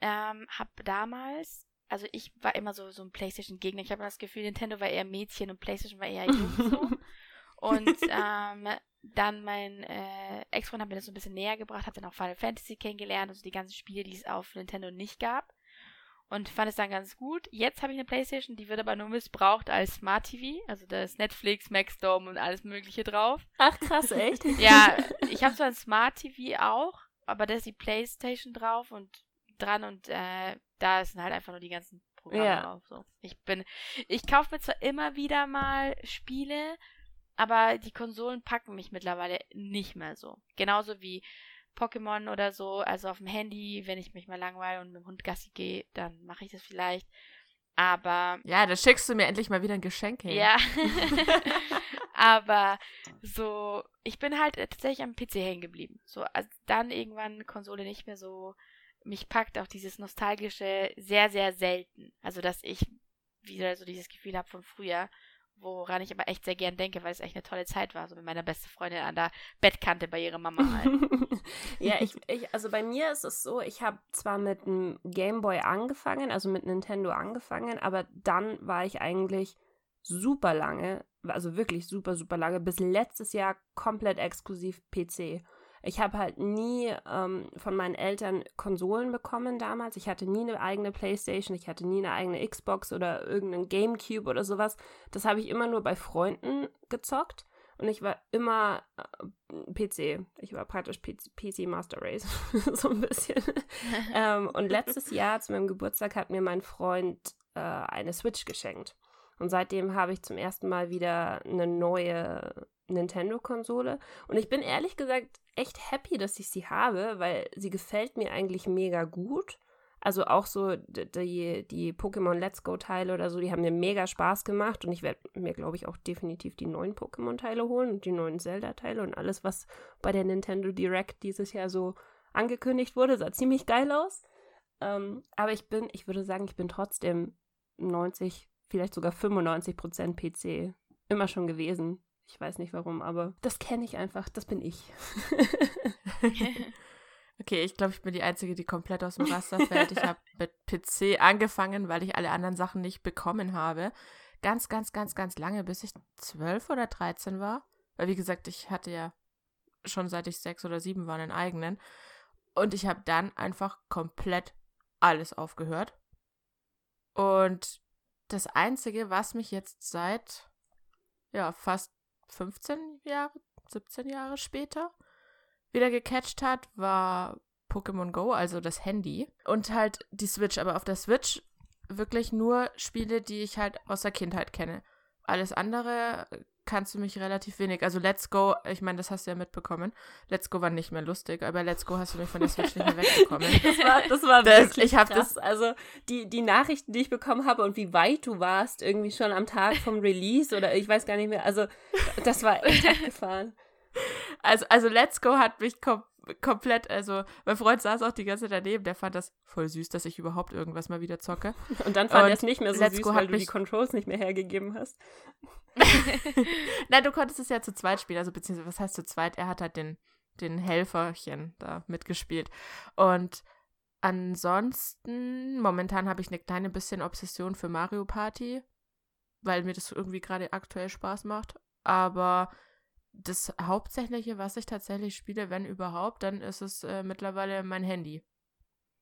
ähm, habe damals, also ich war immer so, so ein Playstation-Gegner. Ich habe das Gefühl, Nintendo war eher Mädchen und Playstation war eher Jung so. und ähm, dann mein äh, Ex-Freund hat mir das so ein bisschen näher gebracht, hat dann auch Final Fantasy kennengelernt, also die ganzen Spiele, die es auf Nintendo nicht gab und fand es dann ganz gut. Jetzt habe ich eine Playstation, die wird aber nur missbraucht als Smart TV. Also da ist Netflix, Maxdome und alles mögliche drauf. Ach krass, echt? ja, ich habe zwar ein Smart TV auch, aber da ist die Playstation drauf und dran und äh, da sind halt einfach nur die ganzen Programme ja. drauf. So. Ich bin, ich kaufe mir zwar immer wieder mal Spiele, aber die Konsolen packen mich mittlerweile nicht mehr so. Genauso wie Pokémon oder so, also auf dem Handy, wenn ich mich mal langweile und mit dem Hund Gassi gehe, dann mache ich das vielleicht. Aber. Ja, da schickst du mir endlich mal wieder ein Geschenk hin. Ja. Aber so, ich bin halt tatsächlich am PC hängen geblieben. So, also dann irgendwann Konsole nicht mehr so. Mich packt auch dieses Nostalgische sehr, sehr selten. Also, dass ich wieder so dieses Gefühl habe von früher woran ich aber echt sehr gern denke, weil es echt eine tolle Zeit war, so mit meiner beste Freundin an der Bettkante bei ihrer Mama halt. ja, ich, ich, also bei mir ist es so, ich habe zwar mit einem Gameboy angefangen, also mit Nintendo angefangen, aber dann war ich eigentlich super lange, also wirklich super, super lange, bis letztes Jahr komplett exklusiv PC. Ich habe halt nie ähm, von meinen Eltern Konsolen bekommen damals. Ich hatte nie eine eigene Playstation, ich hatte nie eine eigene Xbox oder irgendeinen Gamecube oder sowas. Das habe ich immer nur bei Freunden gezockt. Und ich war immer äh, PC. Ich war praktisch PC, PC Master Race. so ein bisschen. ähm, und letztes Jahr zu meinem Geburtstag hat mir mein Freund äh, eine Switch geschenkt. Und seitdem habe ich zum ersten Mal wieder eine neue Nintendo-Konsole. Und ich bin ehrlich gesagt echt happy, dass ich sie habe, weil sie gefällt mir eigentlich mega gut. Also auch so die, die Pokémon Let's Go-Teile oder so, die haben mir mega Spaß gemacht und ich werde mir, glaube ich, auch definitiv die neuen Pokémon-Teile holen und die neuen Zelda-Teile und alles, was bei der Nintendo Direct dieses Jahr so angekündigt wurde, sah ziemlich geil aus. Ähm, aber ich bin, ich würde sagen, ich bin trotzdem 90, vielleicht sogar 95 Prozent PC immer schon gewesen. Ich weiß nicht warum, aber das kenne ich einfach. Das bin ich. okay, ich glaube, ich bin die Einzige, die komplett aus dem Raster fällt. Ich habe mit PC angefangen, weil ich alle anderen Sachen nicht bekommen habe. Ganz, ganz, ganz, ganz lange, bis ich zwölf oder dreizehn war. Weil, wie gesagt, ich hatte ja schon seit ich sechs oder sieben war einen eigenen. Und ich habe dann einfach komplett alles aufgehört. Und das Einzige, was mich jetzt seit, ja, fast 15 Jahre, 17 Jahre später wieder gecatcht hat, war Pokémon Go, also das Handy. Und halt die Switch. Aber auf der Switch wirklich nur Spiele, die ich halt aus der Kindheit kenne. Alles andere kannst du mich relativ wenig. Also Let's Go, ich meine, das hast du ja mitbekommen. Let's Go war nicht mehr lustig, aber Let's Go hast du mich von der Switch nicht mehr wegbekommen. Das war, das war das, wirklich Ich habe das, also die, die Nachrichten, die ich bekommen habe und wie weit du warst, irgendwie schon am Tag vom Release oder ich weiß gar nicht mehr, also das war echt abgefahren. Also, also Let's Go hat mich kom komplett, also mein Freund saß auch die ganze Zeit daneben, der fand das voll süß, dass ich überhaupt irgendwas mal wieder zocke. Und dann fand er es nicht mehr so Let's süß, weil du die Controls nicht mehr hergegeben hast. Nein, du konntest es ja zu zweit spielen, also beziehungsweise, was heißt zu zweit? Er hat halt den, den Helferchen da mitgespielt. Und ansonsten, momentan habe ich eine kleine bisschen Obsession für Mario Party, weil mir das irgendwie gerade aktuell Spaß macht. Aber das Hauptsächliche, was ich tatsächlich spiele, wenn überhaupt, dann ist es äh, mittlerweile mein Handy.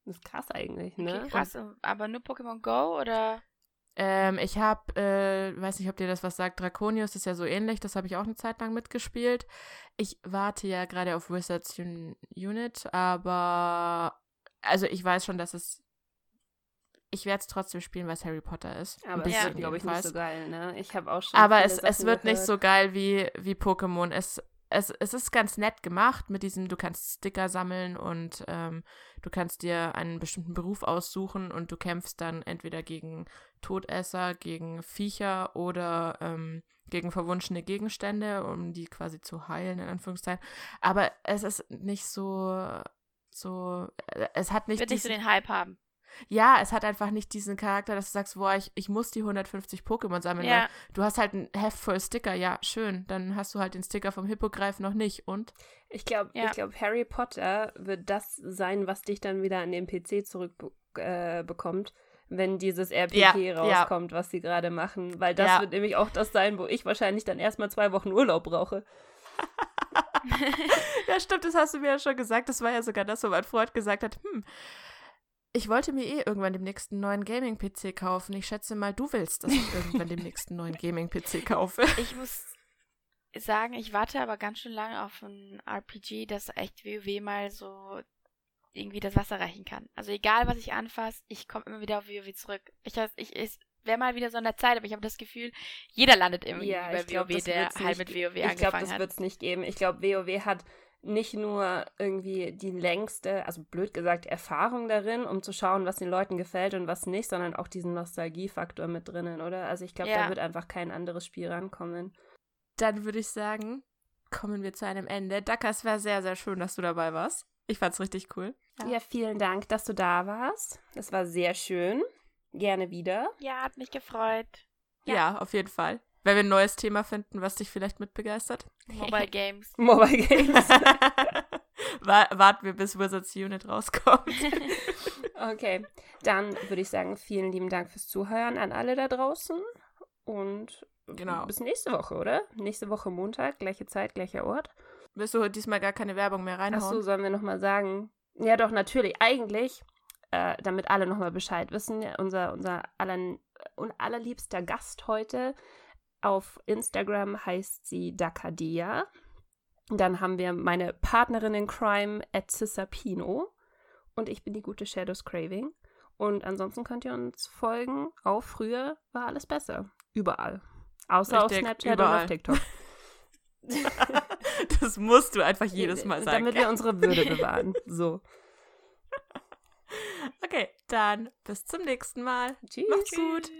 Das ist krass eigentlich, ne? Okay, krass, aber nur Pokémon Go oder? Ähm, ich habe, äh, weiß nicht, ob dir das was sagt, Draconius ist ja so ähnlich, das habe ich auch eine Zeit lang mitgespielt. Ich warte ja gerade auf Wizards Un Unit, aber also ich weiß schon, dass es ich werde es trotzdem spielen, weil es Harry Potter ist. Aber es wird, glaube ich, nicht so geil, ne? Ich habe auch schon. Aber es, es wird gehört. nicht so geil wie, wie Pokémon. Es, es, es ist ganz nett gemacht mit diesem, du kannst Sticker sammeln und ähm, du kannst dir einen bestimmten Beruf aussuchen und du kämpfst dann entweder gegen Todesser, gegen Viecher oder ähm, gegen verwunschene Gegenstände, um die quasi zu heilen, in Anführungszeichen. Aber es ist nicht so, so, äh, es hat nicht. Wird nicht so den Hype haben. Ja, es hat einfach nicht diesen Charakter, dass du sagst, boah, ich, ich muss die 150 Pokémon sammeln. Ja. Du hast halt ein Heft voll Sticker, ja, schön. Dann hast du halt den Sticker vom Hippogreif noch nicht. Und? Ich glaube, ja. glaub, Harry Potter wird das sein, was dich dann wieder an den PC zurückbekommt. Äh, wenn dieses RPG ja, rauskommt, was sie gerade machen. Weil das wird nämlich auch das sein, wo ich wahrscheinlich dann erstmal zwei Wochen Urlaub brauche. ja, stimmt, das hast du mir ja schon gesagt. Das war ja sogar das, wo mein Freund gesagt hat, hm, ich wollte mir eh irgendwann demnächst einen neuen Gaming-PC kaufen. Ich schätze mal, du willst, dass ich irgendwann demnächst einen neuen Gaming-PC kaufe. Ich muss sagen, ich warte aber ganz schön lange auf ein RPG, das echt WoW mal so irgendwie das Wasser reichen kann. Also egal, was ich anfasse, ich komme immer wieder auf WoW zurück. Ich, ich, ich wäre mal wieder so in der Zeit, aber ich habe das Gefühl, jeder landet irgendwie ja, bei WoW, glaub, der halt mit WoW ich angefangen glaub, hat. Ich glaube, das wird es nicht geben. Ich glaube, WoW hat nicht nur irgendwie die längste, also blöd gesagt, Erfahrung darin, um zu schauen, was den Leuten gefällt und was nicht, sondern auch diesen Nostalgiefaktor mit drinnen, oder? Also ich glaube, ja. da wird einfach kein anderes Spiel rankommen. Dann würde ich sagen, kommen wir zu einem Ende. Daka, es war sehr, sehr schön, dass du dabei warst. Ich fand's richtig cool. Ja. ja, vielen Dank, dass du da warst. Es war sehr schön. Gerne wieder. Ja, hat mich gefreut. Ja, ja auf jeden Fall. Wenn wir ein neues Thema finden, was dich vielleicht mitbegeistert. Mobile Games. Mobile Games. Warten wir, bis Wizards Unit rauskommt. okay, dann würde ich sagen, vielen lieben Dank fürs Zuhören an alle da draußen. Und genau. bis nächste Woche, oder? Nächste Woche Montag, gleiche Zeit, gleicher Ort. Willst du diesmal gar keine Werbung mehr reinhauen? Achso, sollen wir nochmal sagen? Ja, doch, natürlich. Eigentlich, äh, damit alle nochmal Bescheid wissen, unser, unser aller, allerliebster Gast heute auf Instagram heißt sie Dakadia. Dann haben wir meine Partnerin in Crime at Cisapino. Und ich bin die gute Shadows Craving. Und ansonsten könnt ihr uns folgen. Auch früher war alles besser. Überall. Außer Richtig, auf Snapchat überall. und auf TikTok. das musst du einfach jedes Mal sagen. Damit wir unsere Würde bewahren. So. Okay, dann bis zum nächsten Mal. Tschüss. Macht's gut.